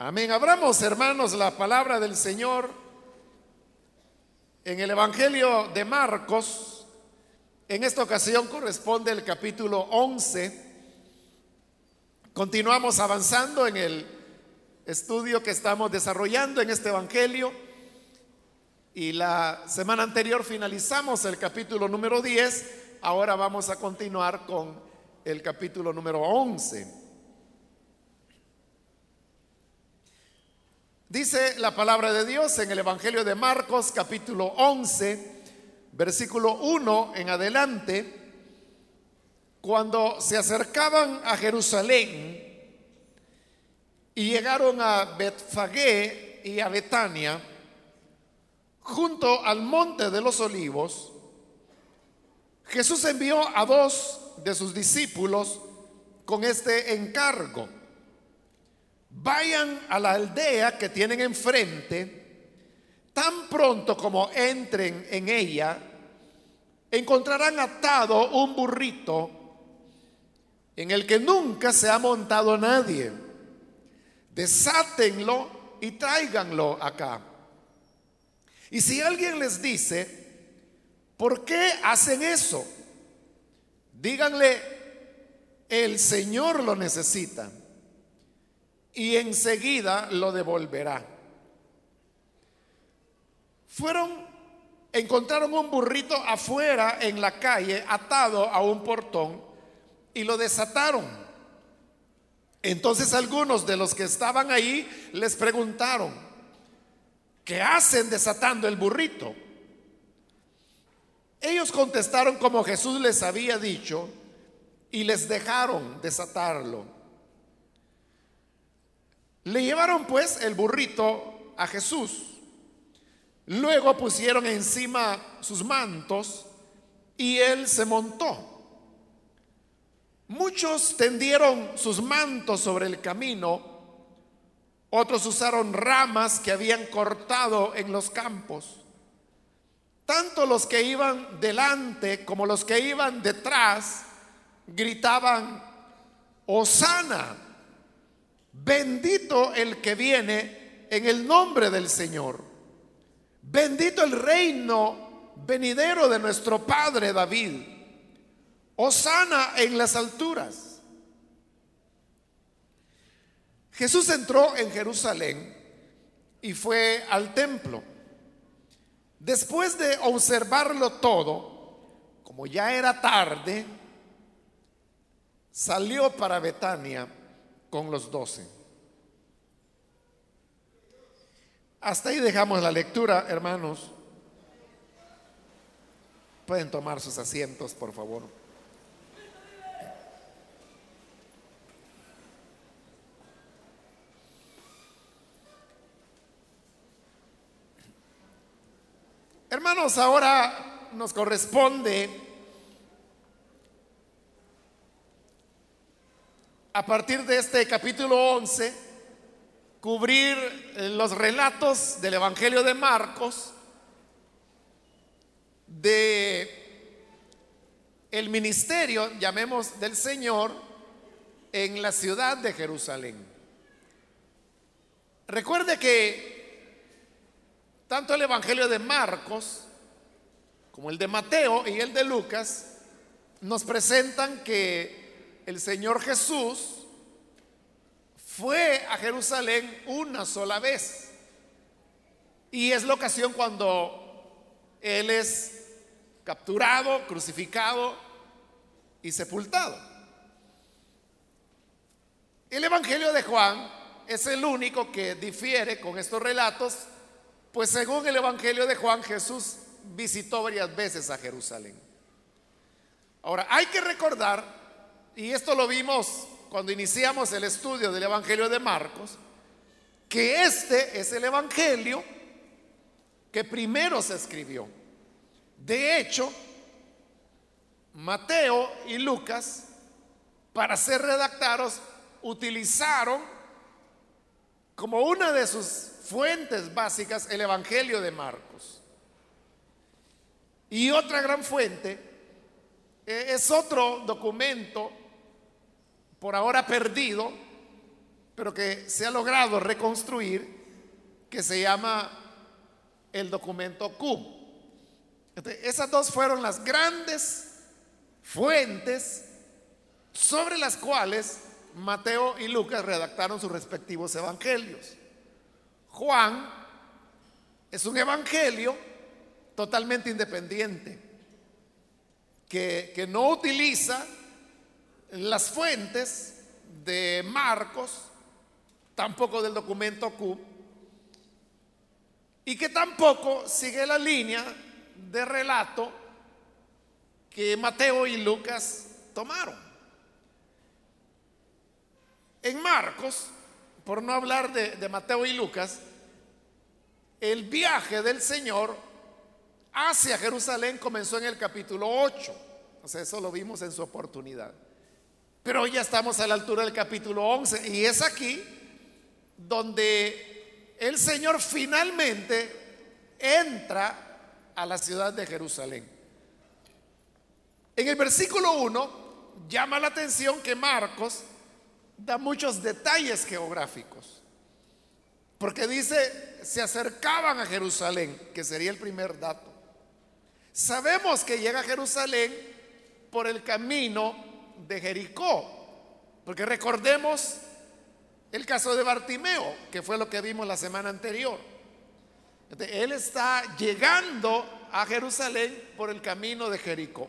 Amén. Abramos, hermanos, la palabra del Señor en el Evangelio de Marcos. En esta ocasión corresponde el capítulo 11. Continuamos avanzando en el estudio que estamos desarrollando en este Evangelio. Y la semana anterior finalizamos el capítulo número 10. Ahora vamos a continuar con el capítulo número 11. Dice la palabra de Dios en el Evangelio de Marcos capítulo 11, versículo 1 en adelante, cuando se acercaban a Jerusalén y llegaron a Betfagé y a Betania, junto al monte de los olivos, Jesús envió a dos de sus discípulos con este encargo. Vayan a la aldea que tienen enfrente, tan pronto como entren en ella, encontrarán atado un burrito en el que nunca se ha montado nadie. Desátenlo y tráiganlo acá. Y si alguien les dice, ¿por qué hacen eso? Díganle, el Señor lo necesita y enseguida lo devolverá. Fueron, encontraron un burrito afuera en la calle atado a un portón y lo desataron. Entonces algunos de los que estaban ahí les preguntaron, ¿qué hacen desatando el burrito? Ellos contestaron como Jesús les había dicho y les dejaron desatarlo. Le llevaron pues el burrito a Jesús. Luego pusieron encima sus mantos y él se montó. Muchos tendieron sus mantos sobre el camino, otros usaron ramas que habían cortado en los campos. Tanto los que iban delante como los que iban detrás gritaban, Osana, bendito el que viene en el nombre del Señor, bendito el reino venidero de nuestro Padre David, Osana en las alturas. Jesús entró en Jerusalén y fue al templo. Después de observarlo todo, como ya era tarde, salió para Betania con los doce. Hasta ahí dejamos la lectura, hermanos. Pueden tomar sus asientos, por favor. Hermanos, ahora nos corresponde a partir de este capítulo 11 cubrir eh, los relatos del Evangelio de Marcos de el ministerio, llamemos del Señor, en la ciudad de Jerusalén. Recuerde que tanto el Evangelio de Marcos como el de Mateo y el de Lucas nos presentan que el Señor Jesús fue a Jerusalén una sola vez. Y es la ocasión cuando Él es capturado, crucificado y sepultado. El Evangelio de Juan es el único que difiere con estos relatos pues según el Evangelio de Juan, Jesús visitó varias veces a Jerusalén. Ahora, hay que recordar, y esto lo vimos cuando iniciamos el estudio del Evangelio de Marcos, que este es el Evangelio que primero se escribió. De hecho, Mateo y Lucas, para ser redactados, utilizaron como una de sus fuentes básicas el Evangelio de Marcos. Y otra gran fuente eh, es otro documento por ahora perdido pero que se ha logrado reconstruir, que se llama el documento Q. esas dos fueron las grandes fuentes sobre las cuales Mateo y Lucas redactaron sus respectivos evangelios. Juan es un evangelio totalmente independiente, que, que no utiliza las fuentes de Marcos, tampoco del documento Q, y que tampoco sigue la línea de relato que Mateo y Lucas tomaron. En Marcos, por no hablar de, Mateo y Lucas, el viaje del Señor hacia Jerusalén comenzó en el capítulo 8. O sea, eso lo vimos en su oportunidad. Pero hoy ya estamos a la altura del capítulo 11 y es aquí donde el Señor finalmente entra a la ciudad de Jerusalén. En el versículo 1 llama la atención que Marcos da muchos detalles geográficos. Porque dice, se acercaban a Jerusalén, que sería el primer dato. Sabemos que llega a Jerusalén por el camino de Jericó. Porque recordemos el caso de Bartimeo, que fue lo que vimos la semana anterior. Él está llegando a Jerusalén por el camino de Jericó.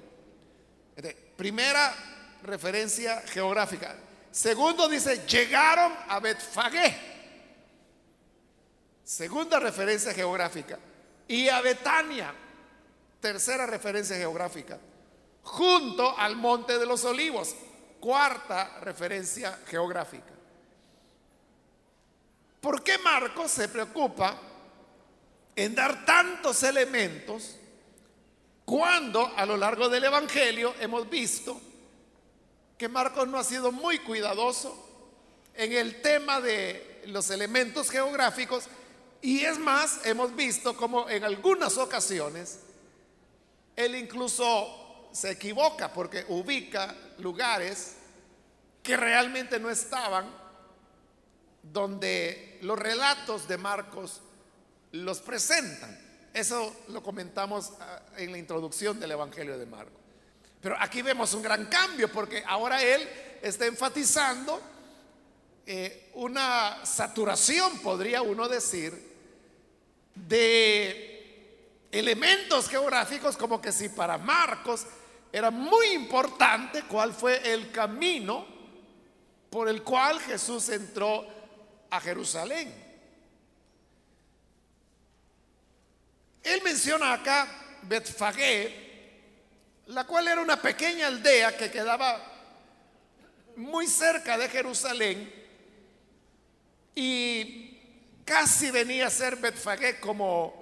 Primera referencia geográfica. Segundo dice, llegaron a Betfagé. Segunda referencia geográfica. Y a Betania. Tercera referencia geográfica junto al monte de los olivos. Cuarta referencia geográfica. ¿Por qué Marcos se preocupa en dar tantos elementos cuando a lo largo del Evangelio hemos visto que Marcos no ha sido muy cuidadoso en el tema de los elementos geográficos y es más, hemos visto como en algunas ocasiones él incluso se equivoca porque ubica lugares que realmente no estaban donde los relatos de Marcos los presentan. Eso lo comentamos ah, en la introducción del Evangelio de Marcos. Pero aquí vemos un gran cambio porque ahora él está enfatizando eh, una saturación, podría uno decir, de elementos geográficos como que si para Marcos era muy importante cuál fue el camino por el cual Jesús entró a Jerusalén. Él menciona acá Betfagé, la cual era una pequeña aldea que quedaba muy cerca de Jerusalén y casi venía a ser Betfagé como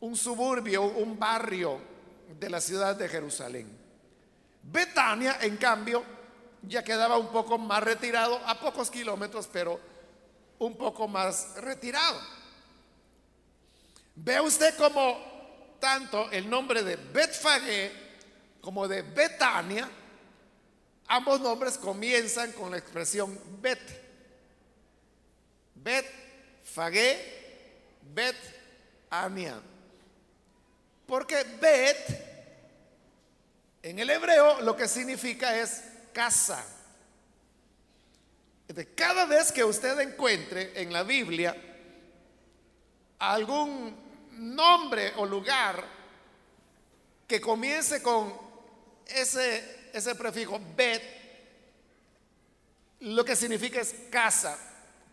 un suburbio, un barrio de la ciudad de Jerusalén. Betania, en cambio, ya quedaba un poco más retirado, a pocos kilómetros, pero un poco más retirado. Ve usted como tanto el nombre de Betfagé como de Betania, ambos nombres comienzan con la expresión Bet. Betfagé, Betania. Porque Bet en el hebreo lo que significa es casa. Cada vez que usted encuentre en la Biblia algún nombre o lugar que comience con ese, ese prefijo bet, lo que significa es casa.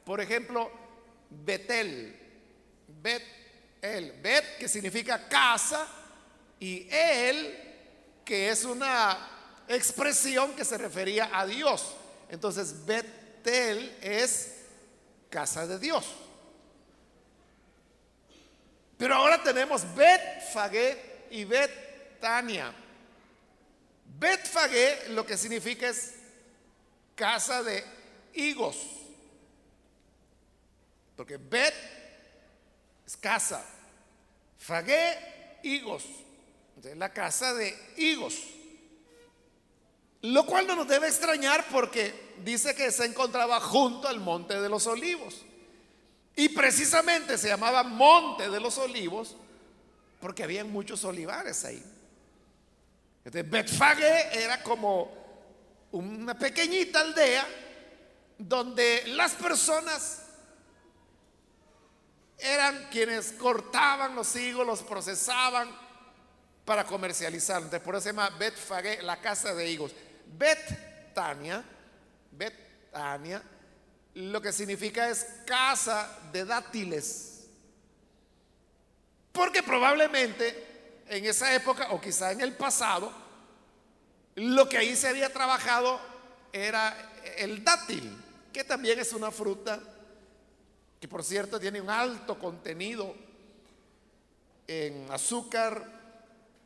Por ejemplo, Betel, Bet el Bet, que significa casa, y él, que es una expresión que se refería a Dios. Entonces, Betel es casa de Dios. Pero ahora tenemos Bet y Betania. Bet lo que significa es casa de higos. Porque Bet casa. Fagué higos. La casa de higos. Lo cual no nos debe extrañar porque dice que se encontraba junto al monte de los olivos. Y precisamente se llamaba monte de los olivos porque había muchos olivares ahí. Entonces, era como una pequeñita aldea donde las personas eran quienes cortaban los higos, los procesaban para comercializar. Entonces, por eso se llama Betfage, la casa de higos. Betania, Betania, lo que significa es casa de dátiles. Porque probablemente en esa época, o quizá en el pasado, lo que ahí se había trabajado era el dátil, que también es una fruta que por cierto tiene un alto contenido en azúcar,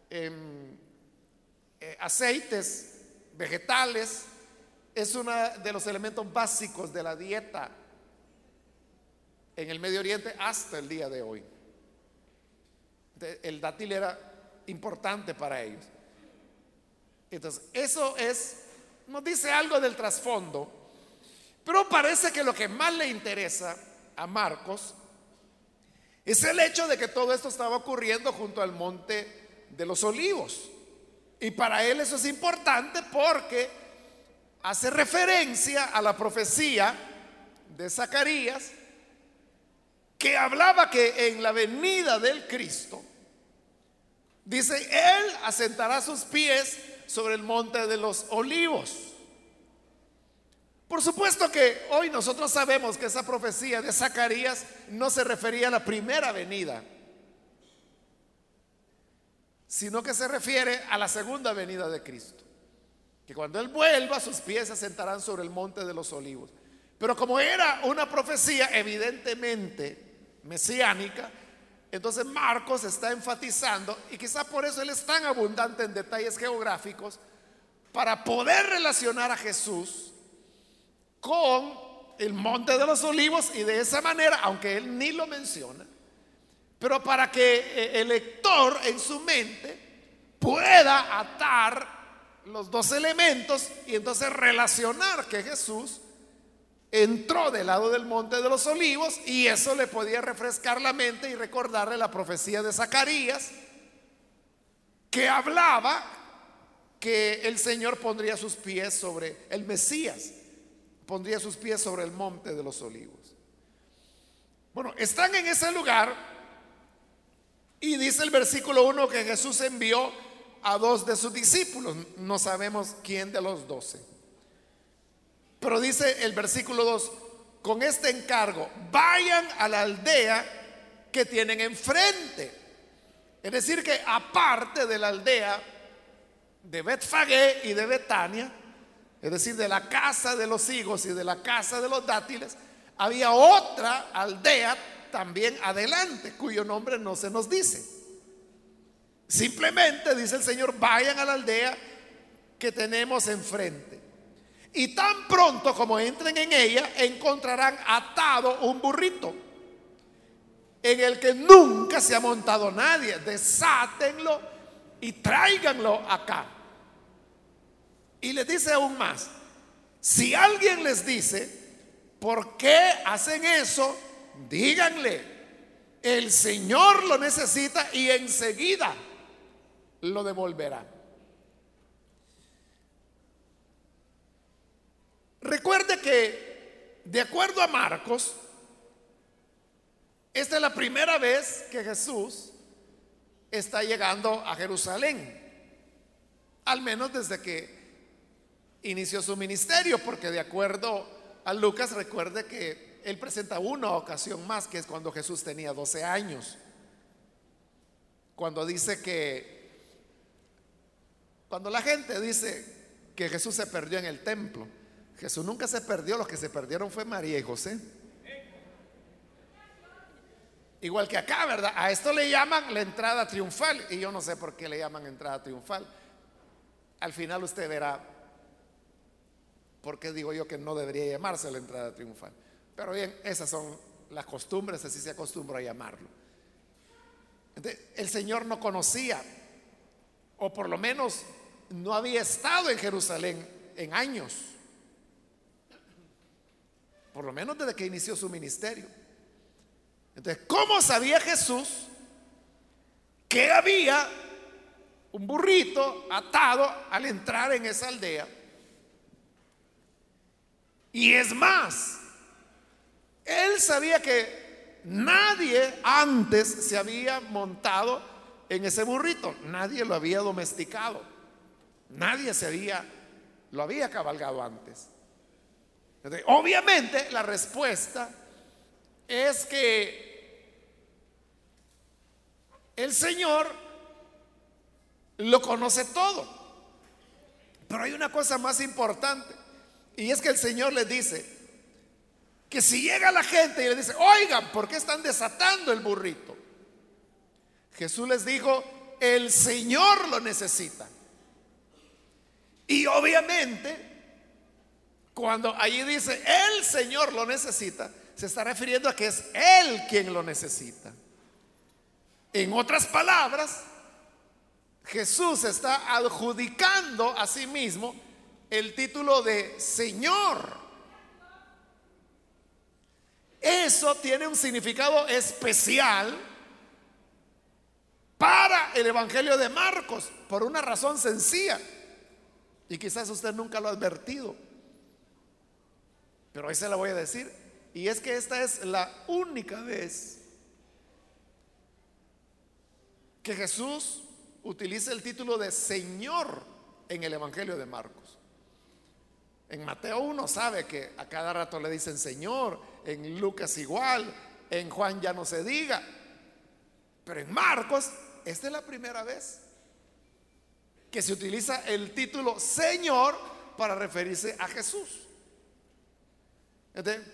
eh, aceites vegetales, es uno de los elementos básicos de la dieta en el Medio Oriente hasta el día de hoy. El dátil era importante para ellos. Entonces, eso es, nos dice algo del trasfondo, pero parece que lo que más le interesa a Marcos es el hecho de que todo esto estaba ocurriendo junto al monte de los olivos. Y para él eso es importante porque hace referencia a la profecía de Zacarías que hablaba que en la venida del Cristo, dice, Él asentará sus pies sobre el monte de los olivos. Por supuesto que hoy nosotros sabemos que esa profecía de Zacarías no se refería a la primera venida, sino que se refiere a la segunda venida de Cristo. Que cuando Él vuelva, sus pies se sentarán sobre el monte de los olivos. Pero como era una profecía evidentemente mesiánica, entonces Marcos está enfatizando, y quizá por eso él es tan abundante en detalles geográficos, para poder relacionar a Jesús con el monte de los olivos y de esa manera, aunque él ni lo menciona, pero para que eh, el lector en su mente pueda atar los dos elementos y entonces relacionar que Jesús entró del lado del monte de los olivos y eso le podía refrescar la mente y recordarle la profecía de Zacarías que hablaba que el Señor pondría sus pies sobre el Mesías, pondría sus pies sobre el monte de los olivos. Bueno, están en ese lugar y dice el versículo 1 que Jesús envió a dos de sus discípulos, no sabemos quién de los doce. Pero dice el versículo 2, con este encargo, vayan a la aldea que tienen enfrente. Es decir, que aparte de la aldea de Betfagé y de Betania, es decir, de la casa de los higos y de la casa de los dátiles, había otra aldea también adelante, cuyo nombre no se nos dice. Simplemente dice el Señor, vayan a la aldea que tenemos enfrente. Y tan pronto como entren en ella, encontrarán atado un burrito en el que nunca se ha montado nadie. Desátenlo y tráiganlo acá. Y les dice aún más, si alguien les dice, ¿por qué hacen eso? Díganle, el Señor lo necesita y enseguida lo devolverá. Recuerde que, de acuerdo a Marcos, esta es la primera vez que Jesús está llegando a Jerusalén, al menos desde que inició su ministerio, porque de acuerdo a Lucas, recuerde que él presenta una ocasión más, que es cuando Jesús tenía 12 años, cuando dice que, cuando la gente dice que Jesús se perdió en el templo, Jesús nunca se perdió, los que se perdieron fue María y José. Igual que acá, ¿verdad? A esto le llaman la entrada triunfal y yo no sé por qué le llaman entrada triunfal. Al final usted verá por qué digo yo que no debería llamarse la entrada triunfal. Pero bien, esas son las costumbres, así se acostumbra a llamarlo. el Señor no conocía, o por lo menos no había estado en Jerusalén en años, por lo menos desde que inició su ministerio. Entonces, ¿cómo sabía Jesús que había un burrito atado al entrar en esa aldea? Y es más, él sabía que nadie antes se había montado en ese burrito, nadie lo había domesticado, nadie se había, lo había cabalgado antes. obviamente la respuesta es que el Señor lo conoce todo. Pero hay una cosa más importante. Y es que el Señor les dice que si llega la gente y le dice, oigan, ¿por qué están desatando el burrito? Jesús les dijo, el Señor lo necesita. Y obviamente, cuando allí dice, el Señor lo necesita, se está refiriendo a que es Él quien lo necesita. En otras palabras, Jesús está adjudicando a sí mismo el título de Señor. Eso tiene un significado especial para el Evangelio de Marcos, por una razón sencilla. Y quizás usted nunca lo ha advertido, pero ahí se la voy a decir. Y es que esta es la única vez que Jesús utiliza el título de Señor en el Evangelio de Marcos. En Mateo uno sabe que a cada rato le dicen Señor, en Lucas igual, en Juan ya no se diga, pero en Marcos esta es la primera vez que se utiliza el título Señor para referirse a Jesús.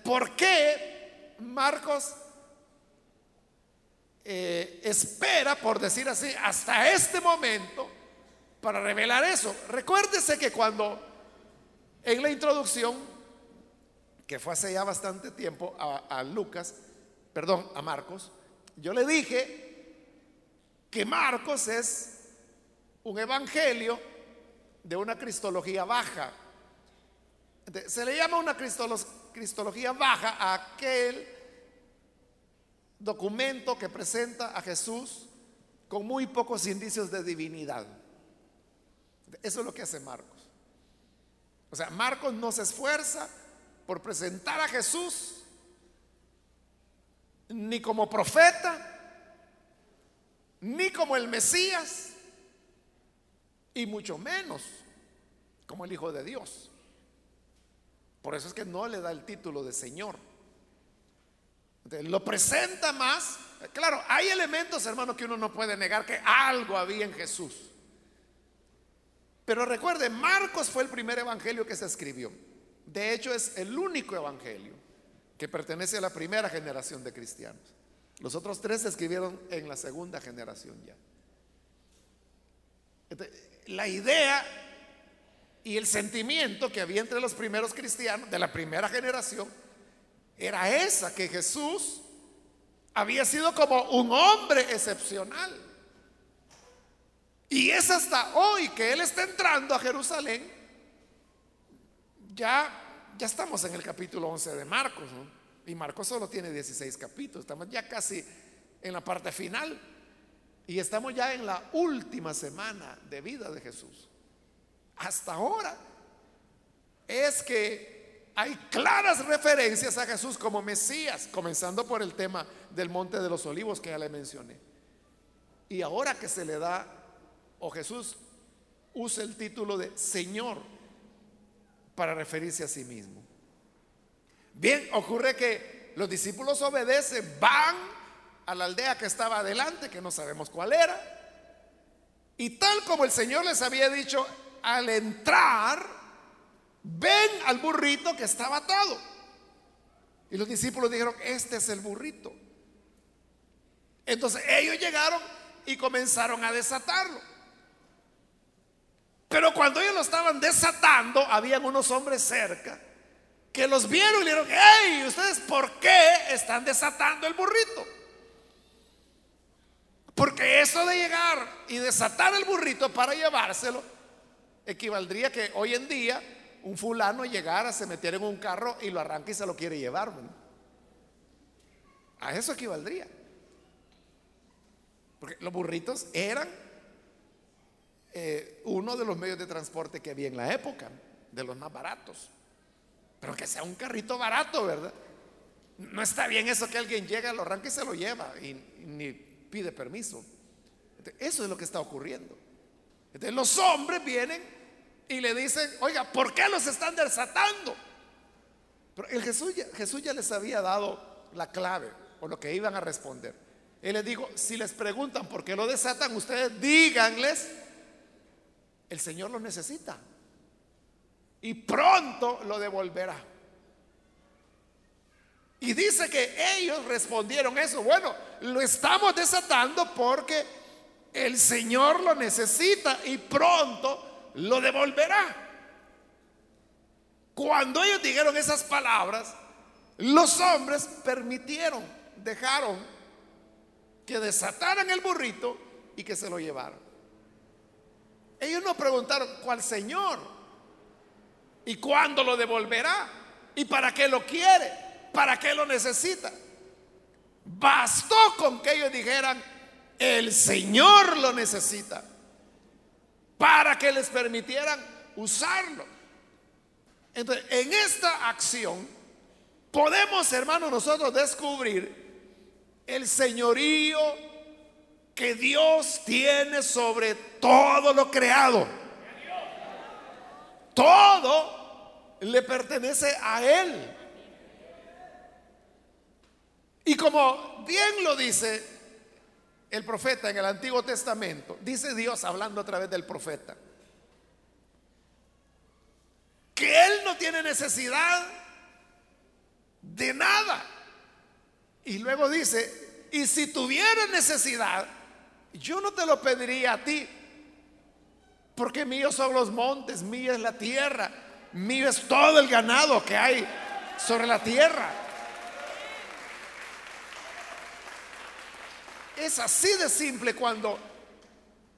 ¿Por qué Marcos eh, espera, por decir así, hasta este momento para revelar eso? Recuérdese que cuando en la introducción, que fue hace ya bastante tiempo a, Lucas, perdón, a Marcos, yo le dije que Marcos es un evangelio de una cristología baja. Se le llama una cristología baja a aquel documento que presenta a Jesús con muy pocos indicios de divinidad. Eso es lo que hace Marcos. O sea, Marcos no se esfuerza por presentar a Jesús ni como profeta, ni como el Mesías, y mucho menos como el Hijo de Dios. Por eso es que no le da el título de Señor. lo presenta más. Claro, hay elementos, hermano, que uno no puede negar que algo había en Jesús. Pero recuerde, Marcos fue el primer evangelio que se escribió. De hecho, es el único evangelio que pertenece a la primera generación de cristianos. Los otros tres se escribieron en la segunda generación ya. la idea y el sentimiento que había entre los primeros cristianos de la primera generación era esa, que Jesús había sido como un hombre excepcional y es hasta hoy que Él está entrando a Jerusalén. Ya, ya estamos en el capítulo 11 de Marcos, Y Marcos solo tiene 16 capítulos. Estamos ya casi en la parte final. Y estamos ya en la última semana de vida de Jesús. Hasta ahora es que hay claras referencias a Jesús como Mesías, comenzando por el tema del Monte de los Olivos que ya le mencioné. Y ahora que se le da o Jesús usa el título de Señor para referirse a sí mismo. Bien, ocurre que los discípulos obedecen, van a la aldea que estaba adelante, que no sabemos cuál era, y tal como el Señor les había dicho, al entrar, ven al burrito que estaba atado. Y los discípulos dijeron, este es el burrito. Entonces ellos llegaron y comenzaron a desatarlo. Pero cuando ellos lo estaban desatando, habían unos hombres cerca que los vieron y le dijeron, hey, ¿ustedes por qué están desatando el burrito? Porque eso de llegar y desatar el burrito para llevárselo equivaldría que hoy en día un fulano llegara, se metiera en un carro y lo arranca y se lo quiere llevar. A eso equivaldría. Porque los burritos eran eh, uno de los medios de transporte que había en la época, de los más baratos. Pero que sea un carrito barato, ¿verdad? No está bien eso que alguien llega, lo arranca y se lo lleva y, ni pide permiso. eso es lo que está ocurriendo. Entonces los hombres vienen y le dicen, oiga, ¿por qué los están desatando? Pero el Jesús, Jesús ya les había dado la clave o lo que iban a responder. Él les dijo, si les preguntan por qué lo desatan, ustedes díganles, el Señor lo necesita y pronto lo devolverá. Y dice que ellos respondieron eso. Bueno, lo estamos desatando porque el Señor lo necesita y pronto lo devolverá. Cuando ellos dijeron esas palabras, los hombres permitieron, dejaron que desataran el burrito y que se lo llevaran. Ellos no preguntaron cuál Señor y cuándo lo devolverá y para qué lo quiere. ¿Para qué lo necesita? Bastó con que ellos dijeran, el Señor lo necesita, para que les permitieran usarlo. Entonces, en esta acción podemos, hermanos, nosotros descubrir el señorío que Dios tiene sobre todo lo creado. Todo le pertenece a Él. Y como bien lo dice el profeta en el Antiguo Testamento, dice Dios hablando a través del profeta, que Él no tiene necesidad de nada. Y luego dice, y si tuviera necesidad, yo no te lo pediría a ti, porque míos son los montes, mía es la tierra, mío es todo el ganado que hay sobre la tierra. Es así de simple cuando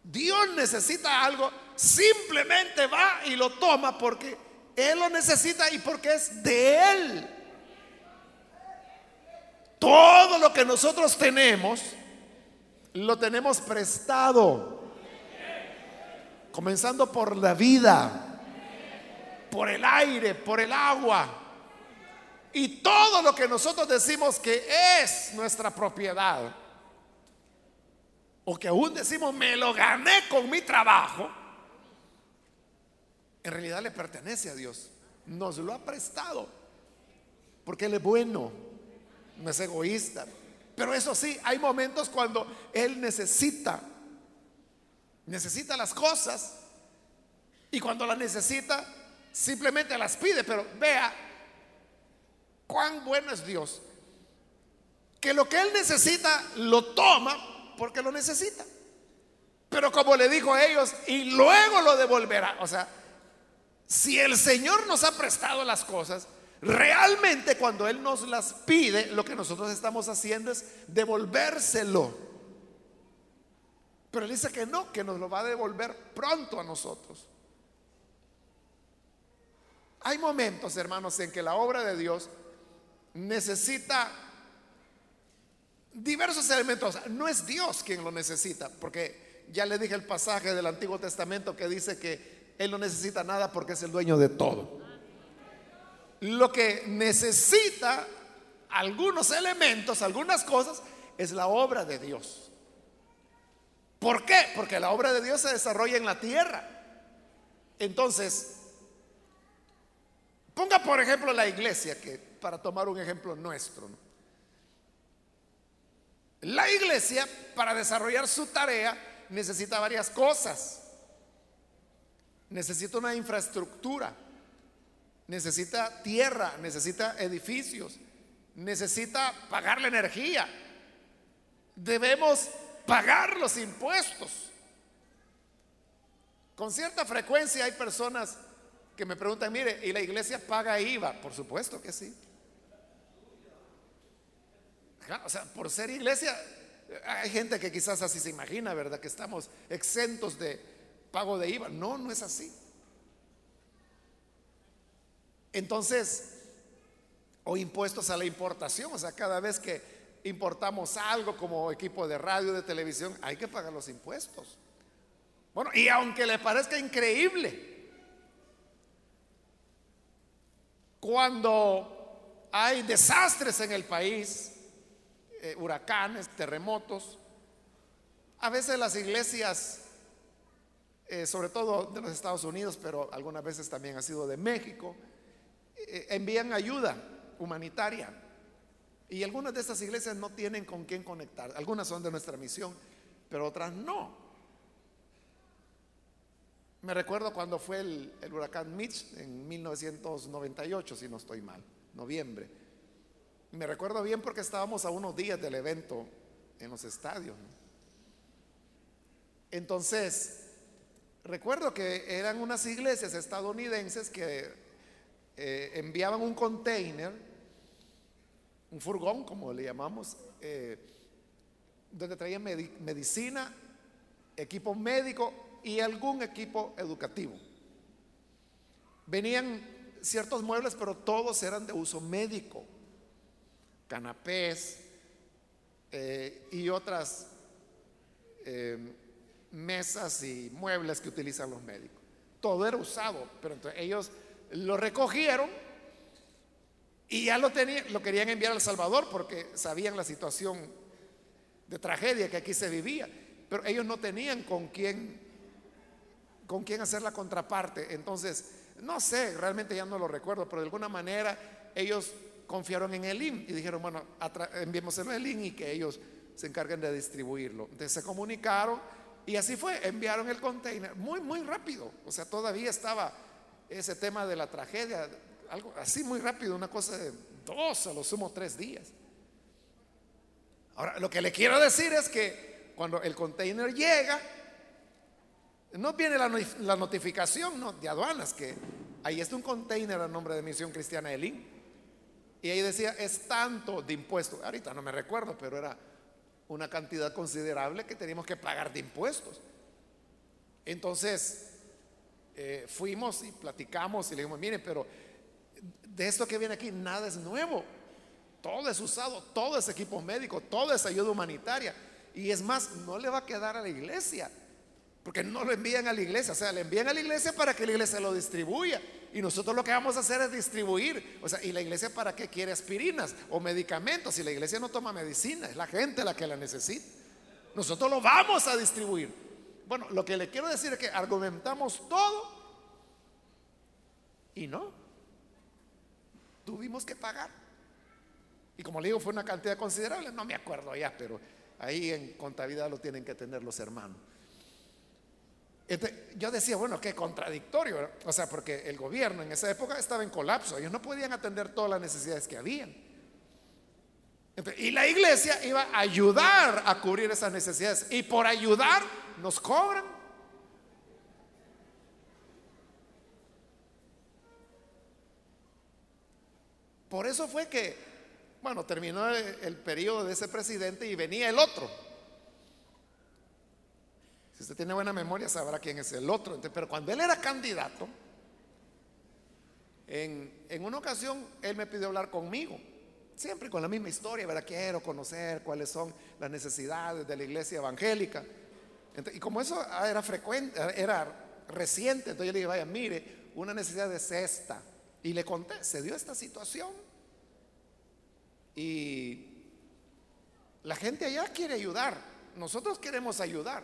Dios necesita algo, simplemente va y lo toma porque Él lo necesita y porque es de Él. Todo lo que nosotros tenemos, lo tenemos prestado. Comenzando por la vida, por el aire, por el agua. Y todo lo que nosotros decimos que es nuestra propiedad o que aún decimos me lo gané con mi trabajo, en realidad le pertenece a Dios. Nos lo ha prestado. Porque Él es bueno, no es egoísta. Pero eso sí, hay momentos cuando Él necesita, necesita las cosas. Y cuando las necesita, simplemente las pide. Pero vea cuán bueno es Dios. Que lo que Él necesita lo toma porque lo necesita. Pero como le dijo a ellos, y luego lo devolverá. O sea, si el Señor nos ha prestado las cosas, realmente cuando Él nos las pide, lo que nosotros estamos haciendo es devolvérselo. Pero Él dice que no, que nos lo va a devolver pronto a nosotros. Hay momentos, hermanos, en que la obra de Dios necesita diversos elementos. No es Dios quien lo necesita, porque ya le dije el pasaje del Antiguo Testamento que dice que Él no necesita nada porque es el dueño de todo. Lo que necesita algunos elementos, algunas cosas, es la obra de Dios. ¿Por qué? Porque la obra de Dios se desarrolla en la tierra. Entonces, ponga por ejemplo la iglesia, que para tomar un ejemplo nuestro. La iglesia, para desarrollar su tarea, necesita varias cosas. Necesita una infraestructura, necesita tierra, necesita edificios, necesita pagar la energía. Debemos pagar los impuestos. Con cierta frecuencia hay personas que me preguntan, mire, ¿y la iglesia paga IVA? Por supuesto que sí. O sea, por ser iglesia, hay gente que quizás así se imagina, ¿verdad? Que estamos exentos de pago de IVA. No, no es así. Entonces, o impuestos a la importación, o sea, cada vez que importamos algo como equipo de radio, de televisión, hay que pagar los impuestos. Bueno, y aunque le parezca increíble, cuando hay desastres en el país, eh, huracanes, terremotos, a veces las iglesias, eh, sobre todo de los Estados Unidos, pero algunas veces también ha sido de México, envían ayuda humanitaria. Y algunas de estas iglesias no tienen con quién conectar. Algunas son de nuestra misión, pero otras no. Me recuerdo cuando fue el, huracán Mitch en 1998, si no estoy mal, noviembre. Me recuerdo bien porque estábamos a unos días del evento en los estadios. Entonces, recuerdo que eran unas iglesias estadounidenses que eh, enviaban un container, un furgón, como le llamamos, eh, donde traían medicina, equipo médico y algún equipo educativo. Venían ciertos muebles, pero todos eran de uso médico, canapés eh, y otras mesas y muebles que utilizan los médicos. Todo era usado, pero entonces ellos lo recogieron y ya lo, tenían, lo querían enviar a El Salvador porque sabían la situación de tragedia que aquí se vivía. Pero ellos no tenían con quién, con quién hacer la contraparte. Entonces, no sé, realmente ya no lo recuerdo, pero de alguna manera ellos confiaron en el IN y dijeron, bueno, enviémoselo al IN y que ellos se encarguen de distribuirlo. Entonces se comunicaron y así fue, enviaron el container muy, muy rápido. O sea, todavía estaba ese tema de la tragedia, algo así muy rápido, una cosa de dos, a lo sumo tres días. Ahora, lo que le quiero decir es que cuando el container llega, no viene la, notificación ¿no? de aduanas que ahí está un container a nombre de Misión Cristiana Elín. Y ahí decía, es tanto de impuestos. Ahorita no me recuerdo, pero era una cantidad considerable que teníamos que pagar de impuestos. Entonces, eh, fuimos y platicamos y le dijimos, miren, pero de esto que viene aquí nada es nuevo. Todo es usado, todo es equipo médico, todo es ayuda humanitaria. Y es más, no le va a quedar a la iglesia, porque no lo envían a la iglesia, o sea, le envían a la iglesia para que la iglesia lo distribuya. Y nosotros lo que vamos a hacer es distribuir. O sea, ¿y la iglesia para qué quiere aspirinas o medicamentos? Si la iglesia no toma medicina, es la gente la que la necesita. Nosotros lo vamos a distribuir. Bueno, lo que le quiero decir es que argumentamos todo y no. Tuvimos que pagar. Y como le digo, fue una cantidad considerable, no me acuerdo ya, pero ahí en contabilidad lo tienen que tener los hermanos. Este, yo decía, bueno, qué contradictorio, o sea, porque el gobierno en esa época estaba en colapso, ellos no podían atender todas las necesidades que habían. y la iglesia iba a ayudar a cubrir esas necesidades y por ayudar nos cobran. Por eso fue que, bueno, terminó el periodo de ese presidente y venía el otro. Si usted tiene buena memoria, sabrá quién es el otro. pero cuando él era candidato, en, en, una ocasión él me pidió hablar conmigo, siempre con la misma historia, ¿verdad? Quiero conocer cuáles son las necesidades de la iglesia evangélica. Y como eso era frecuente, era reciente, entonces yo le dije, vaya, mire, una necesidad es esta. Y le conté, se dio esta situación. Y la gente allá quiere ayudar, nosotros queremos ayudar.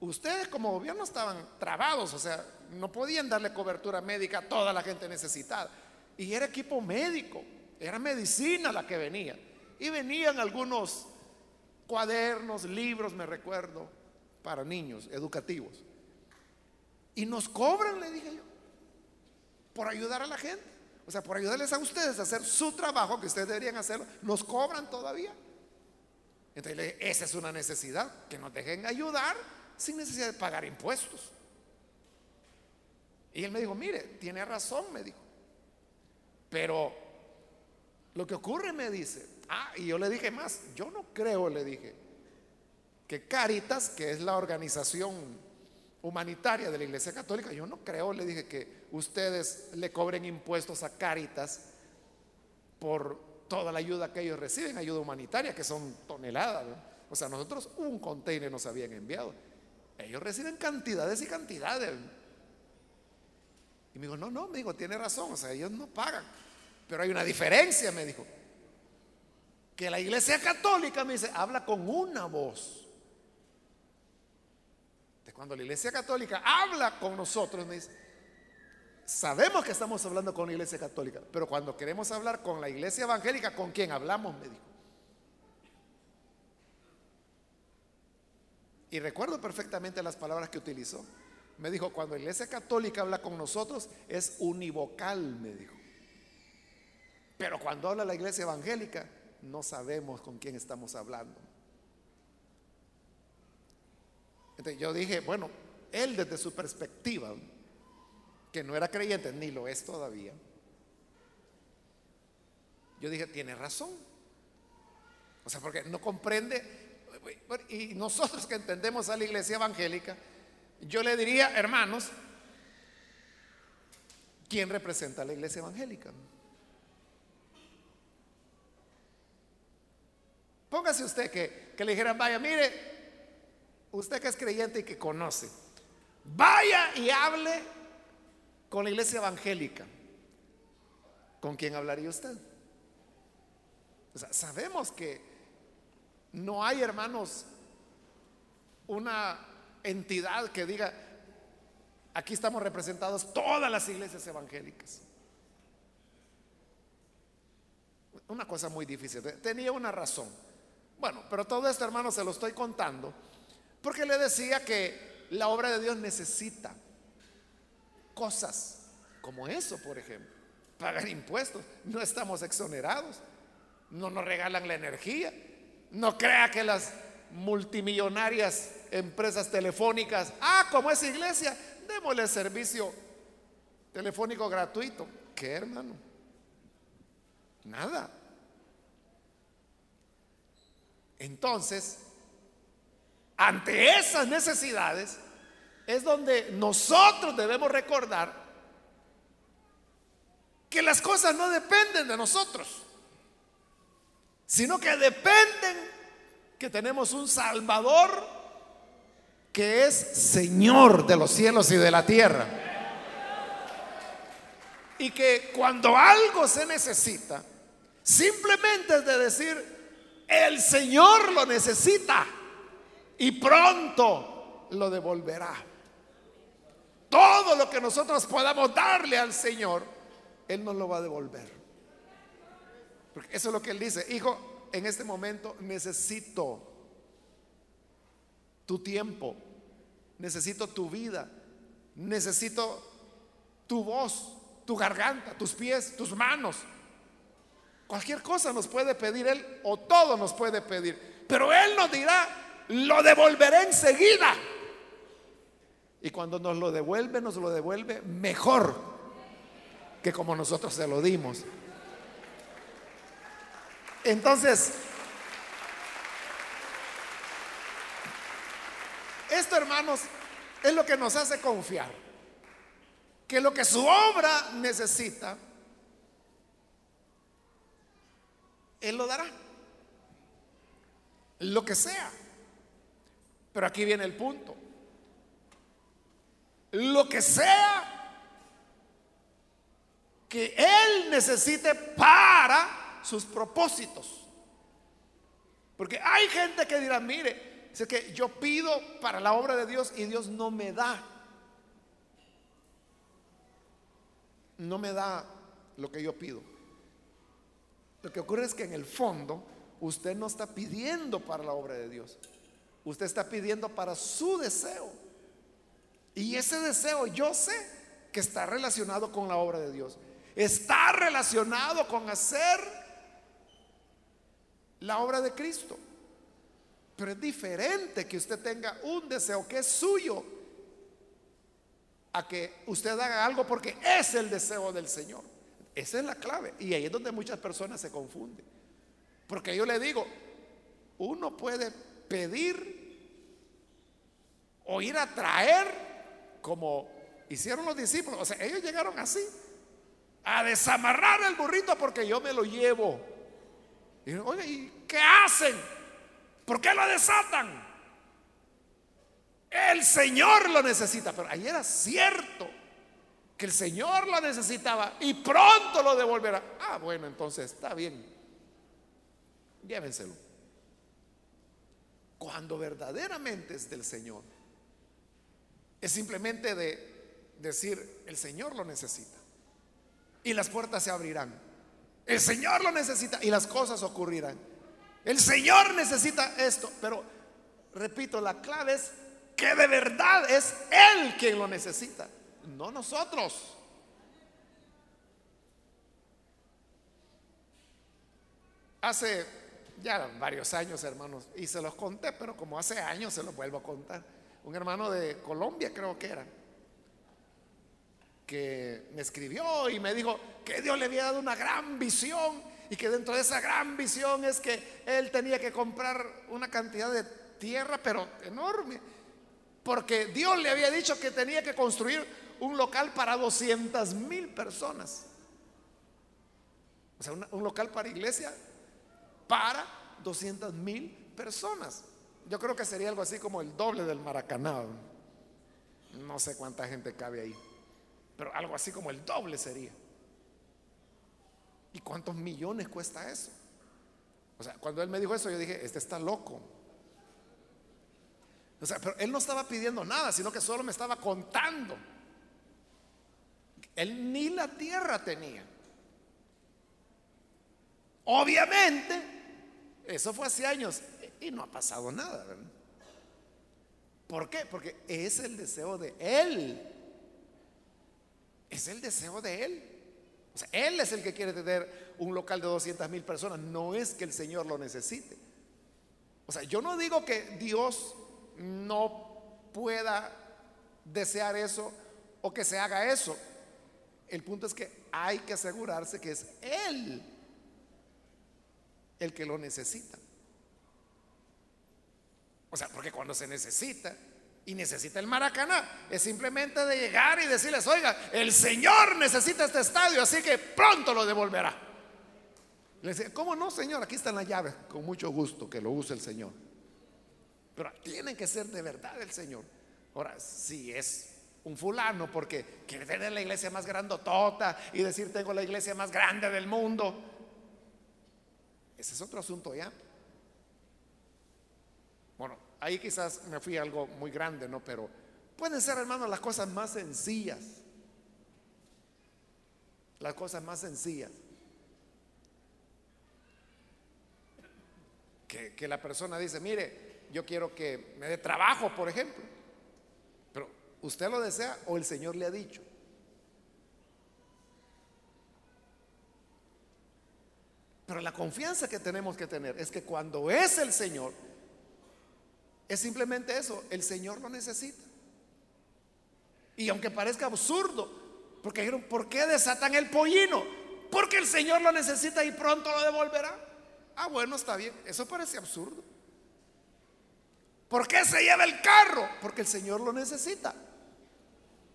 Ustedes como gobierno estaban trabados, o sea, no podían darle cobertura médica a toda la gente necesitada. Y era equipo médico, era medicina la que venía. Y venían algunos cuadernos, libros, me recuerdo, para niños educativos. Y nos cobran, le dije yo, por ayudar a la gente. O sea, por ayudarles a ustedes a hacer su trabajo que ustedes deberían hacerlo, nos cobran todavía. Entonces, esa es una necesidad, que nos dejen ayudar sin necesidad de pagar impuestos. Y él me dijo, mire, tiene razón, me dijo. Pero lo que ocurre, me dice, ah, y yo le dije más, yo no creo, le dije, que Caritas, que es la organización humanitaria de la Iglesia Católica. Yo no creo, le dije, que ustedes le cobren impuestos a Cáritas por toda la ayuda que ellos reciben, ayuda humanitaria, que son toneladas. O sea, nosotros un container nos habían enviado. Ellos reciben cantidades y cantidades. Y me dijo, no, no, me dijo, tiene razón, o sea, ellos no pagan. Pero hay una diferencia, me dijo. Que la iglesia católica, me dice, habla con una voz cuando la iglesia católica habla con nosotros, me dice, sabemos que estamos hablando con la iglesia católica, pero cuando queremos hablar con la iglesia evangélica, ¿con quién hablamos? Me dijo. Y recuerdo perfectamente las palabras que utilizó. Me dijo, cuando la iglesia católica habla con nosotros es univocal, me dijo. Pero cuando habla la iglesia evangélica, no sabemos con quién estamos hablando. Entonces yo dije, bueno, él desde su perspectiva, que no era creyente, ni lo es todavía, yo dije, tiene razón. O sea, porque no comprende, y nosotros que entendemos a la iglesia evangélica, yo le diría, hermanos, ¿quién representa a la iglesia evangélica? Póngase usted que, que le dijeran, vaya, mire, usted que es creyente y que conoce, vaya y hable con la iglesia evangélica. ¿Con quién hablaría usted? O sea, sabemos que no hay, hermanos, una entidad que diga, aquí estamos representados todas las iglesias evangélicas. Una cosa muy difícil. Tenía una razón. Bueno, pero todo esto, hermanos, se lo estoy contando porque le decía que la obra de Dios necesita cosas como eso, por ejemplo. Pagar impuestos. No estamos exonerados. No nos regalan la energía. No crea que las multimillonarias empresas telefónicas, ah, como es iglesia, démosle servicio telefónico gratuito. ¿Qué, hermano? Nada. Entonces, ante esas necesidades es donde nosotros debemos recordar que las cosas no dependen de nosotros, sino que dependen que tenemos un Salvador que es Señor de los cielos y de la tierra. Y que cuando algo se necesita, simplemente es de decir, el Señor lo necesita y pronto lo devolverá. Todo lo que nosotros podamos darle al Señor, Él nos lo va a devolver. Porque eso es lo que Él dice, hijo, en este momento necesito tu tiempo, necesito tu vida, necesito tu voz, tu garganta, tus pies, tus manos. Cualquier cosa nos puede pedir Él o todo nos puede pedir. Pero Él nos dirá, lo devolveré enseguida. Y cuando nos lo devuelve, nos lo devuelve mejor que como nosotros se lo dimos. Entonces, esto hermanos es lo que nos hace confiar. Que lo que su obra necesita, Él lo dará. Lo que sea. Pero aquí viene el punto. Lo que sea que Él necesite para sus propósitos. Porque hay gente que dirá, mire, es que yo pido para la obra de Dios y Dios no me da. No me da lo que yo pido. Lo que ocurre es que en el fondo usted no está pidiendo para la obra de Dios. Usted está pidiendo para su deseo. Y ese deseo yo sé que está relacionado con la obra de Dios. Está relacionado con hacer la obra de Cristo. Pero es diferente que usted tenga un deseo que es suyo a que usted haga algo porque es el deseo del Señor. Esa es la clave. Y ahí es donde muchas personas se confunden. Porque yo le digo, uno puede pedir o ir a traer como hicieron los discípulos, o sea, ellos llegaron así, a desamarrar el burrito porque yo me lo llevo. Y oye, ¿y qué hacen? ¿Por qué lo desatan? El Señor lo necesita, pero ahí era cierto que el Señor lo necesitaba y pronto lo devolverá. Ah, bueno, entonces está bien. Llévenselo. Cuando verdaderamente es del Señor, es simplemente de decir, el Señor lo necesita. Y las puertas se abrirán. El Señor lo necesita y las cosas ocurrirán. El Señor necesita esto, pero repito, la clave es que de verdad es Él quien lo necesita no nosotros. Hace ya varios años, hermanos, y se los conté, pero como hace años se los vuelvo a contar. Un hermano de Colombia, creo que era, que me escribió y me dijo que Dios le había dado una gran visión y que dentro de esa gran visión es que él tenía que comprar una cantidad de tierra, pero enorme, porque Dios le había dicho que tenía que construir un local para 200 mil personas. O sea, un local para iglesia para 200 mil personas. Yo creo que sería algo así como el doble del Maracaná. No sé cuánta gente cabe ahí, pero algo así como el doble sería. ¿Y cuántos millones cuesta eso? O sea, cuando él me dijo eso, yo dije, este está loco. O sea, pero él no estaba pidiendo nada, sino que solo me estaba contando él ni la tierra tenía. Obviamente, eso fue hace años y no ha pasado nada. ¿Por qué? Porque es el deseo de Él. Es el deseo de Él. O sea, Él es el que quiere tener un local de 200 mil personas. No es que el Señor lo necesite. O sea, yo no digo que Dios no pueda desear eso o que se haga eso. El punto es que hay que asegurarse que es Él el que lo necesita. O sea, porque cuando se necesita y necesita el Maracaná, es simplemente de llegar y decirles, oiga, el Señor necesita este estadio, así que pronto lo devolverá. Le decía, ¿cómo no, Señor? Aquí están las llaves, con mucho gusto que lo use el Señor. Pero tiene que ser de verdad el Señor. Ahora, si es un fulano porque quiere tener la iglesia más grandotota y decir tengo la iglesia más grande del mundo. Ese es otro asunto ya. Bueno, ahí quizás me fui a algo muy grande, ¿no? Pero pueden ser, hermanos, las cosas más sencillas. Las cosas más sencillas. Que, que la persona dice, mire, yo quiero que me dé trabajo, por ejemplo. ¿Usted lo desea o el Señor le ha dicho? Pero la confianza que tenemos que tener es que cuando es el Señor, es simplemente eso, el Señor lo necesita. Y aunque parezca absurdo, porque dijeron, ¿por qué desatan el pollino? Porque el Señor lo necesita y pronto lo devolverá. Ah, bueno, está bien, eso parece absurdo. ¿Por qué se lleva el carro? Porque el Señor lo necesita.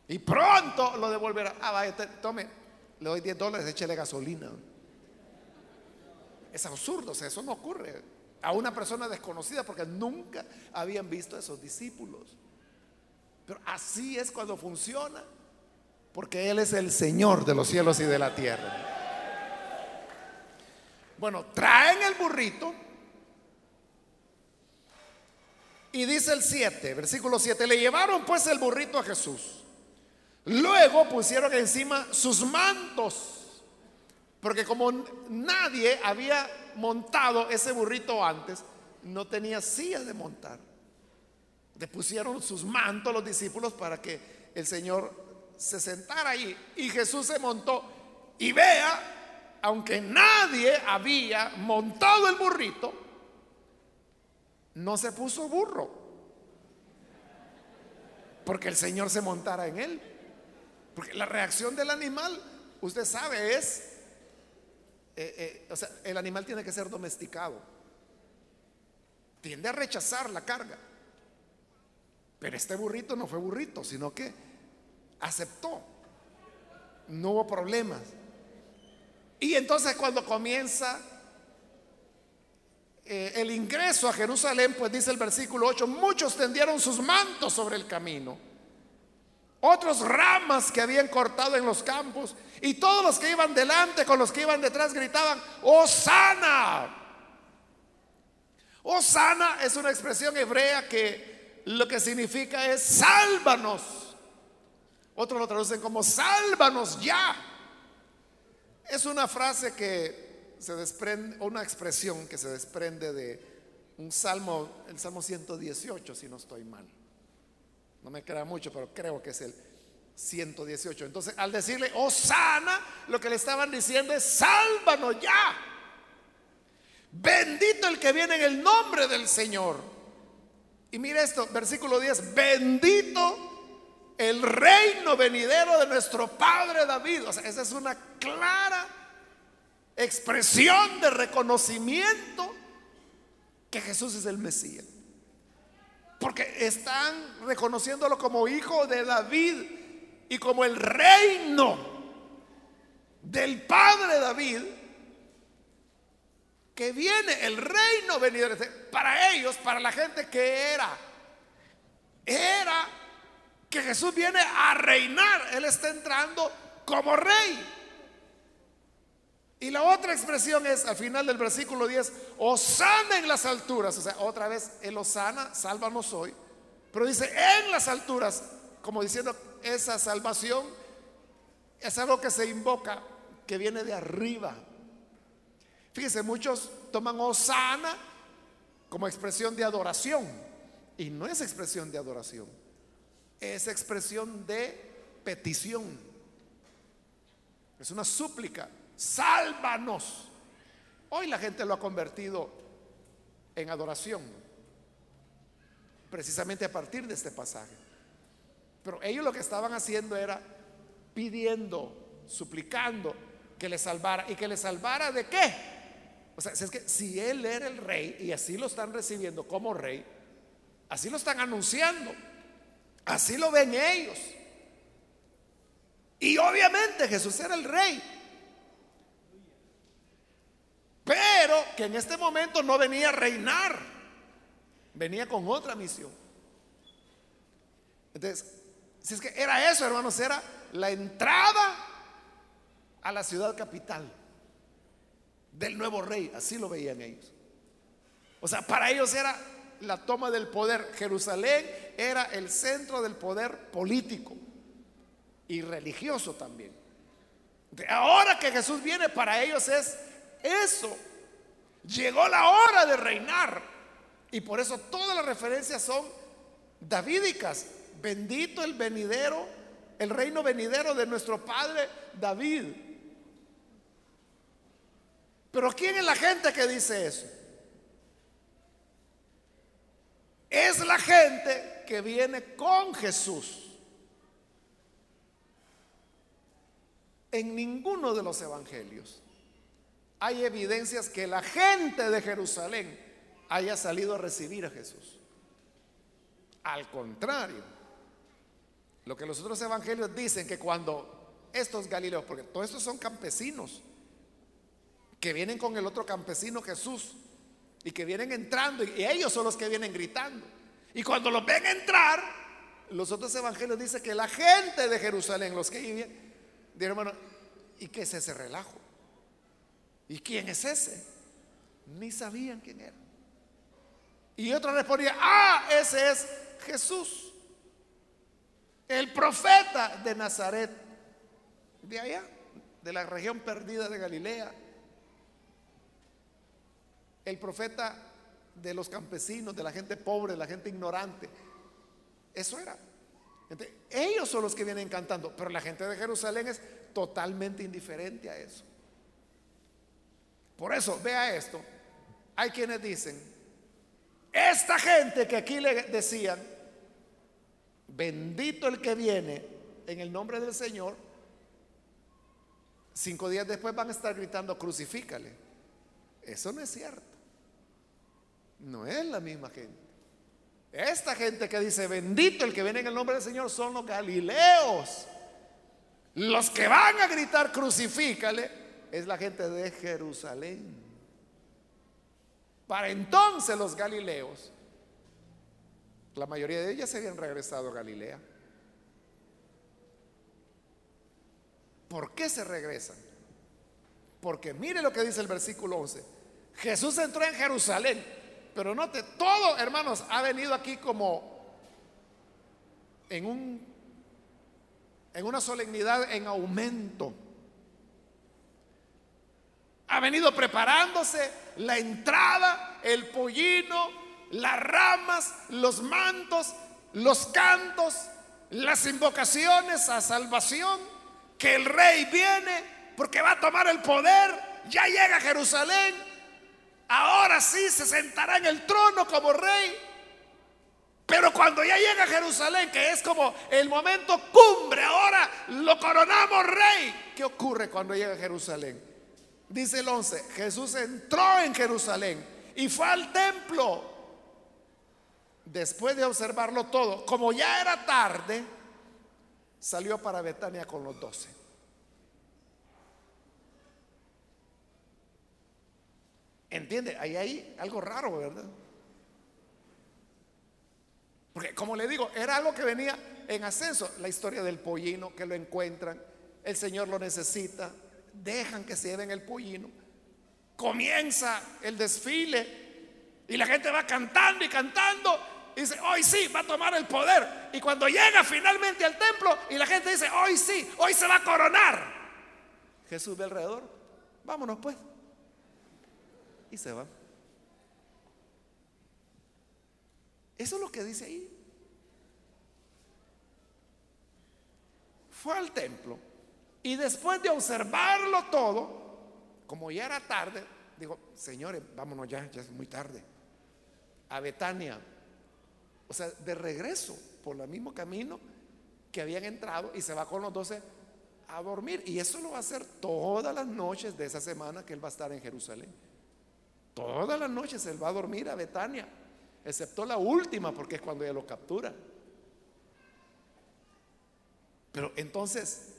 Y pronto lo devolverá. Ah, vaya, tome, le doy 10 dólares, échele gasolina. Es absurdo, o sea, eso no ocurre a una persona desconocida porque nunca habían visto a esos discípulos. Pero así es cuando funciona, porque Él es el Señor de los cielos y de la tierra. Bueno, traen el burrito y dice el 7, versículo 7, le llevaron pues el burrito a Jesús. Luego pusieron encima sus mantos, porque como nadie había montado ese burrito antes, no tenía silla de montar. Le pusieron sus mantos los discípulos para que el Señor se sentara ahí. Y Jesús se montó. Y vea, aunque nadie había montado el burrito, no se puso burro. Porque el Señor se montara en él. Porque la reacción del animal, usted sabe, es, eh, eh, o sea, el animal tiene que ser domesticado. Tiende a rechazar la carga. Pero este burrito no fue burrito, sino que aceptó. No hubo problemas. Y entonces cuando comienza eh, el ingreso a Jerusalén, pues dice el versículo 8, muchos tendieron sus mantos sobre el camino, otros ramas que habían cortado en los campos, y todos los que iban delante con los que iban detrás gritaban, Osana. Osana es una expresión hebrea que lo que significa es sálvanos. Otros lo traducen como sálvanos ya. Es una frase que se desprende, una expresión que se desprende de un salmo, el salmo 118, si no estoy mal. No me queda mucho, pero creo que es el 118. Entonces, al decirle, oh sana, lo que le estaban diciendo es, sálvanos ya. Bendito el que viene en el nombre del Señor. Y mire esto, versículo 10, bendito el reino venidero de nuestro Padre David. Esa es una clara expresión de reconocimiento que Jesús es el Mesías. Porque están reconociéndolo como hijo de David y como el reino del Padre David, que viene el reino venidero. Para ellos, para la gente que era, era que Jesús viene a reinar. Él está entrando como rey. Y la otra expresión es al final del versículo 10, Osana en las alturas. O sea, otra vez, el Osana, sálvanos hoy. Pero dice, en las alturas, como diciendo, esa salvación es algo que se invoca, que viene de arriba. Fíjense, muchos toman Osana como expresión de adoración. Y no es expresión de adoración, es expresión de petición. Es una súplica sálvanos. Hoy la gente lo ha convertido en adoración, precisamente a partir de este pasaje. Pero ellos lo que estaban haciendo era pidiendo, suplicando que le salvara. ¿Y que le salvara de qué? O sea, es que si él era el rey y así lo están recibiendo como rey, así lo están anunciando, así lo ven ellos. Y obviamente Jesús era el rey, pero que en este momento no venía a reinar, venía con otra misión. Entonces, si es que era eso, hermanos, era la entrada a la ciudad capital del nuevo rey, así lo veían ellos. O sea, para ellos era la toma del poder. Jerusalén era el centro del poder político y religioso también. Ahora que Jesús viene, para ellos es eso. Llegó la hora de reinar. Y por eso todas las referencias son davídicas. Bendito el venidero, el reino venidero de nuestro padre David. Pero ¿quién es la gente que dice eso? Es la gente que viene con Jesús. En ninguno de los evangelios hay evidencias que la gente de Jerusalén haya salido a recibir a Jesús. Al contrario, lo que los otros evangelios dicen que cuando estos galileos, porque todos estos son campesinos, que vienen con el otro campesino Jesús y que vienen entrando y ellos son los que vienen gritando. Y cuando los ven entrar, los otros evangelios dicen que la gente de Jerusalén, los que viven, dijeron, hermano, ¿y qué es ese relajo? ¿Y quién es ese? Ni sabían quién era. Y otro respondía, ah, ese es Jesús, el profeta de Nazaret, de allá, de la región perdida de Galilea, el profeta de los campesinos, de la gente pobre, de la gente ignorante. Eso era. ellos son los que vienen cantando, pero la gente de Jerusalén es totalmente indiferente a eso. Por eso, vea esto. Hay quienes dicen, esta gente que aquí le decían, bendito el que viene en el nombre del Señor, cinco días después van a estar gritando, crucifícale. Eso no es cierto. No es la misma gente. Esta gente que dice, bendito el que viene en el nombre del Señor, son los galileos. Los que van a gritar, crucifícale, es la gente de Jerusalén. Para entonces los galileos, la mayoría de ellos se habían regresado a Galilea. ¿Por qué se regresan? Porque mire lo que dice el versículo 11. Jesús entró en Jerusalén, pero note, todo, hermanos, ha venido aquí como en un en una solemnidad en aumento. Ha venido preparándose la entrada, el pollino, las ramas, los mantos, los cantos, las invocaciones a salvación, que el rey viene porque va a tomar el poder, ya llega a Jerusalén, ahora sí se sentará en el trono como rey. Pero cuando ya llega a Jerusalén, que es como el momento cumbre, ahora lo coronamos rey. ¿Qué ocurre cuando llega a Jerusalén? Dice el 11, Jesús entró en Jerusalén y fue al templo. Después de observarlo todo, como ya era tarde, salió para Betania con los doce. ¿Entiende? Ahí hay algo raro, ¿verdad? Porque como le digo, era algo que venía en ascenso. La historia del pollino, que lo encuentran, el Señor lo necesita, dejan que se lleven el pollino, comienza el desfile y la gente va cantando y cantando. Dice, hoy sí, va a tomar el poder. Y cuando llega finalmente al templo y la gente dice, hoy sí, hoy se va a coronar. Jesús ve alrededor, vámonos pues. Y se va. Eso es lo que dice ahí. Fue al templo y después de observarlo todo, como ya era tarde, dijo, señores, vámonos ya, ya es muy tarde, a Betania. O sea, de regreso por el mismo camino que habían entrado y se va con los doce a dormir. Y eso lo va a hacer todas las noches de esa semana que él va a estar en Jerusalén. Todas las noches él va a dormir a Betania excepto la última, porque es cuando ella lo captura. Pero entonces,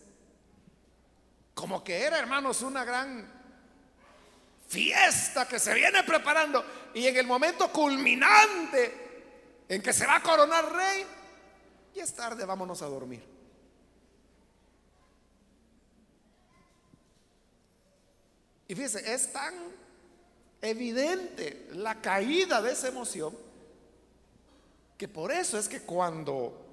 como que era, hermanos, una gran fiesta que se viene preparando y en el momento culminante en que se va a coronar rey, y es tarde, vámonos a dormir. Y fíjese, es tan evidente la caída de esa emoción que por eso es que cuando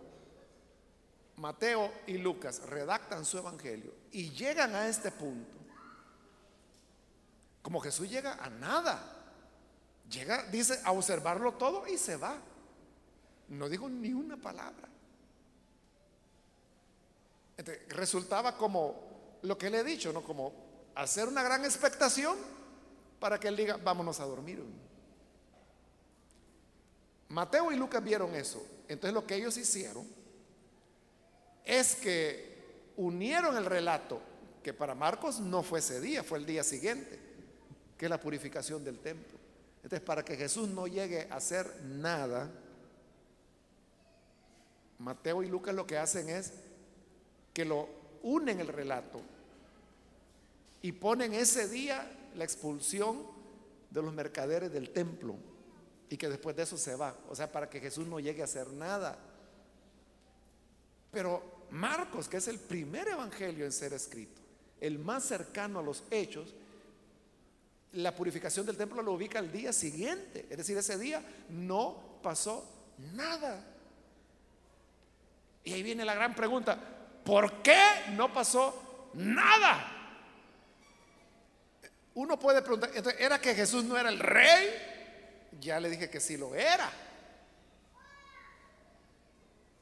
Mateo y Lucas redactan su evangelio y llegan a este punto, como Jesús llega a nada, llega, dice, a observarlo todo y se va. No digo ni una palabra. resultaba como lo que le he dicho, ¿no? Como hacer una gran expectación para que él diga, vámonos a dormir. Mateo y Lucas vieron eso. Entonces lo que ellos hicieron es que unieron el relato, que para Marcos no fue ese día, fue el día siguiente, que es la purificación del templo. Entonces para que Jesús no llegue a hacer nada, Mateo y Lucas lo que hacen es que lo unen el relato y ponen ese día la expulsión de los mercaderes del templo y que después de eso se va. O sea, para que Jesús no llegue a hacer nada. Pero Marcos, que es el primer evangelio en ser escrito, el más cercano a los hechos, la purificación del templo lo ubica al día siguiente. Es decir, ese día no pasó nada. Y ahí viene la gran pregunta, ¿por qué no pasó nada? Uno puede preguntar, ¿era que Jesús no era el rey? Ya le dije que sí lo era.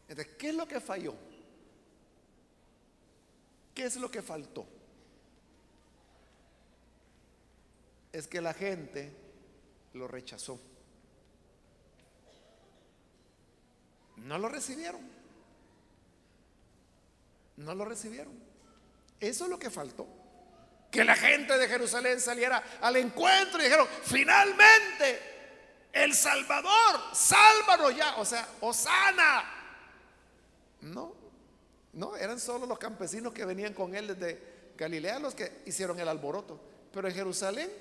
Entonces, ¿qué es lo que falló? ¿Qué es lo que faltó? Es que la gente lo rechazó. No lo recibieron. No lo recibieron. Eso es lo que faltó. Que la gente de Jerusalén saliera al encuentro y dijeron, finalmente el Salvador, sálvanos ya, o sea, Osana. No, no, eran solo los campesinos que venían con él desde Galilea los que hicieron el alboroto. Pero en Jerusalén,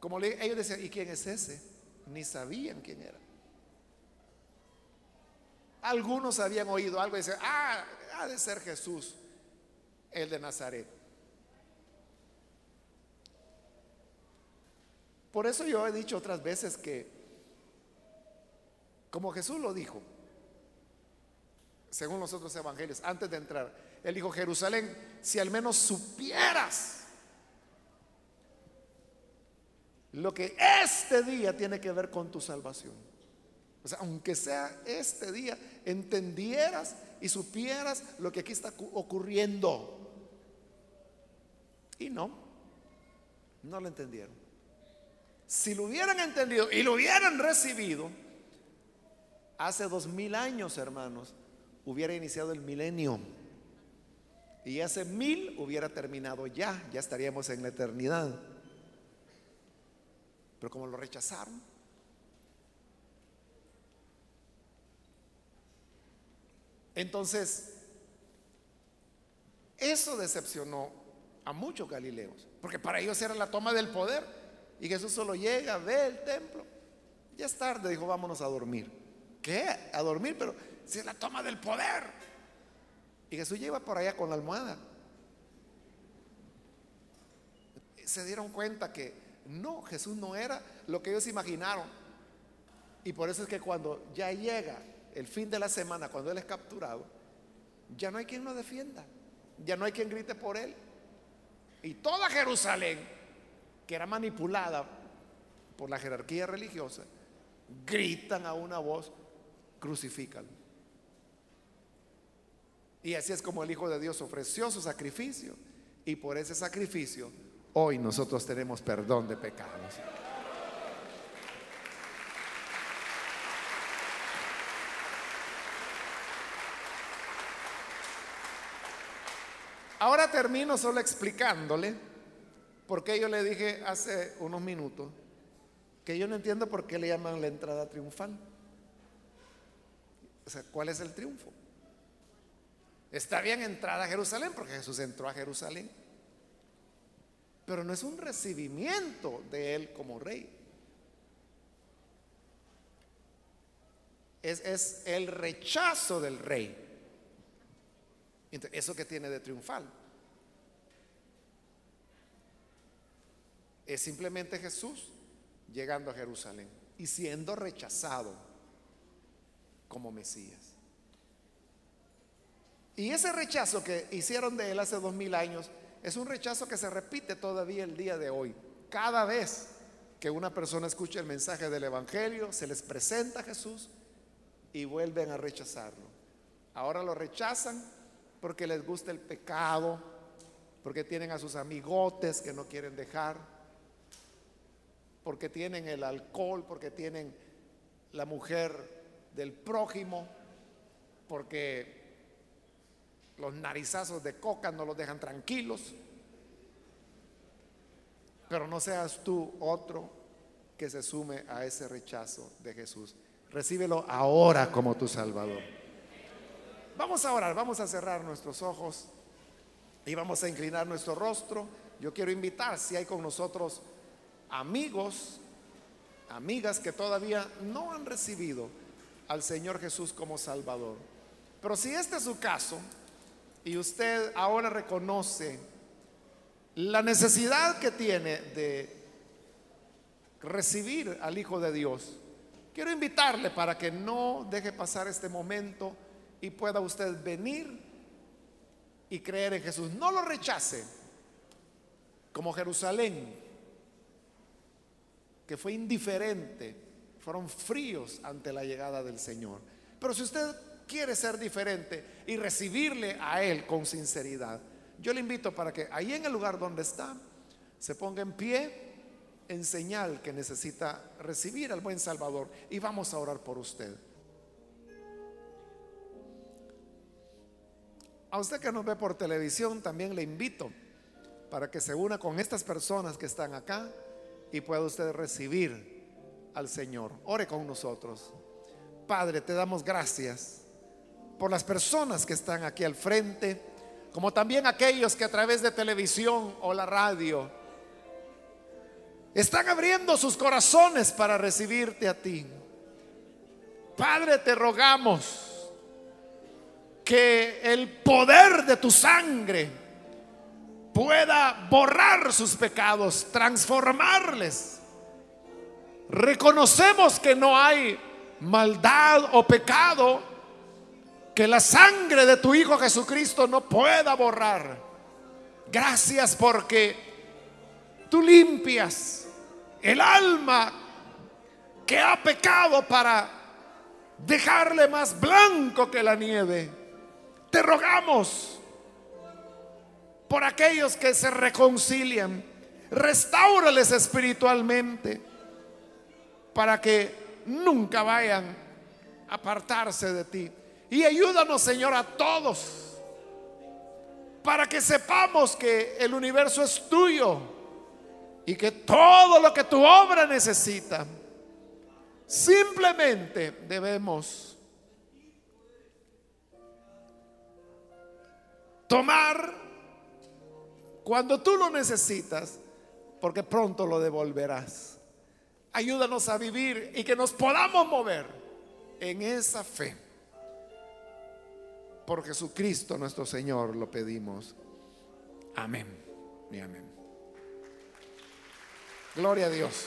como ellos decían, ¿y quién es ese? Ni sabían quién era. Algunos habían oído algo y decían, ah, ha de ser Jesús, el de Nazaret. Por eso yo he dicho otras veces que, como Jesús lo dijo, según los otros evangelios, antes de entrar, él dijo, Jerusalén, si al menos supieras lo que este día tiene que ver con tu salvación. O sea, aunque sea este día, entendieras y supieras lo que aquí está ocurriendo. Y no, no lo entendieron. Si lo hubieran entendido y lo hubieran recibido, hace dos mil años, hermanos, hubiera iniciado el milenio. Y hace mil hubiera terminado ya, ya estaríamos en la eternidad. Pero como lo rechazaron, entonces, eso decepcionó a muchos galileos, porque para ellos era la toma del poder. Y Jesús solo llega, ve el templo. Ya es tarde, dijo, vámonos a dormir. ¿Qué? A dormir, pero si es la toma del poder. Y Jesús lleva por allá con la almohada. Se dieron cuenta que no, Jesús no era lo que ellos imaginaron. Y por eso es que cuando ya llega el fin de la semana, cuando Él es capturado, ya no hay quien lo defienda. Ya no hay quien grite por Él. Y toda Jerusalén que era manipulada por la jerarquía religiosa, gritan a una voz, crucifícalo. Y así es como el Hijo de Dios ofreció su sacrificio. Y por ese sacrificio, hoy nosotros tenemos perdón de pecados. Ahora termino solo explicándole porque yo le dije hace unos minutos que yo no entiendo por qué le llaman la entrada triunfal. O sea, ¿cuál es el triunfo? Está bien entrada a Jerusalén porque Jesús entró a Jerusalén. Pero no es un recibimiento de él como rey. Es el rechazo del rey. Eso que tiene de triunfal. Es simplemente Jesús llegando a Jerusalén y siendo rechazado como Mesías. Y ese rechazo que hicieron de él hace dos mil años es un rechazo que se repite todavía el día de hoy. Cada vez que una persona escucha el mensaje del Evangelio, se les presenta a Jesús y vuelven a rechazarlo. Ahora lo rechazan porque les gusta el pecado, porque tienen a sus amigotes que no quieren dejar porque tienen el alcohol, porque tienen la mujer del prójimo, porque los narizazos de coca no los dejan tranquilos. Pero no seas tú otro que se sume a ese rechazo de Jesús. Recíbelo ahora como tu Salvador. Vamos a orar, vamos a cerrar nuestros ojos y vamos a inclinar nuestro rostro. Yo quiero invitar, si hay con nosotros amigos, amigas que todavía no han recibido al Señor Jesús como Salvador. Pero si este es su caso y usted ahora reconoce la necesidad que tiene de recibir al Hijo de Dios, quiero invitarle para que no deje pasar este momento y pueda usted venir y creer en Jesús. No lo rechace como Jerusalén que fue indiferente, fueron fríos ante la llegada del Señor. Pero si usted quiere ser diferente y recibirle a Él con sinceridad, yo le invito para que ahí en el lugar donde está, se ponga en pie en señal que necesita recibir al buen Salvador y vamos a orar por usted. A usted que nos ve por televisión también le invito para que se una con estas personas que están acá y pueda usted recibir al Señor. Ore con nosotros. Padre, te damos gracias por las personas que están aquí al frente, como también aquellos que a través de televisión o la radio están abriendo sus corazones para recibirte a ti. Padre, te rogamos que el poder de tu sangre pueda borrar sus pecados, transformarles. Reconocemos que no hay maldad o pecado que la sangre de tu Hijo Jesucristo no pueda borrar. Gracias porque tú limpias el alma que ha pecado para dejarle más blanco que la nieve. Te rogamos por aquellos que se reconcilian, restaurales espiritualmente para que nunca vayan a apartarse de ti. Y ayúdanos, Señor, a todos para que sepamos que el universo es tuyo y que todo lo que tu obra necesita, simplemente debemos tomar cuando tú lo necesitas, porque pronto lo devolverás. Ayúdanos a vivir y que nos podamos mover en esa fe. Por Jesucristo nuestro Señor lo pedimos. Amén y amén. Gloria a Dios.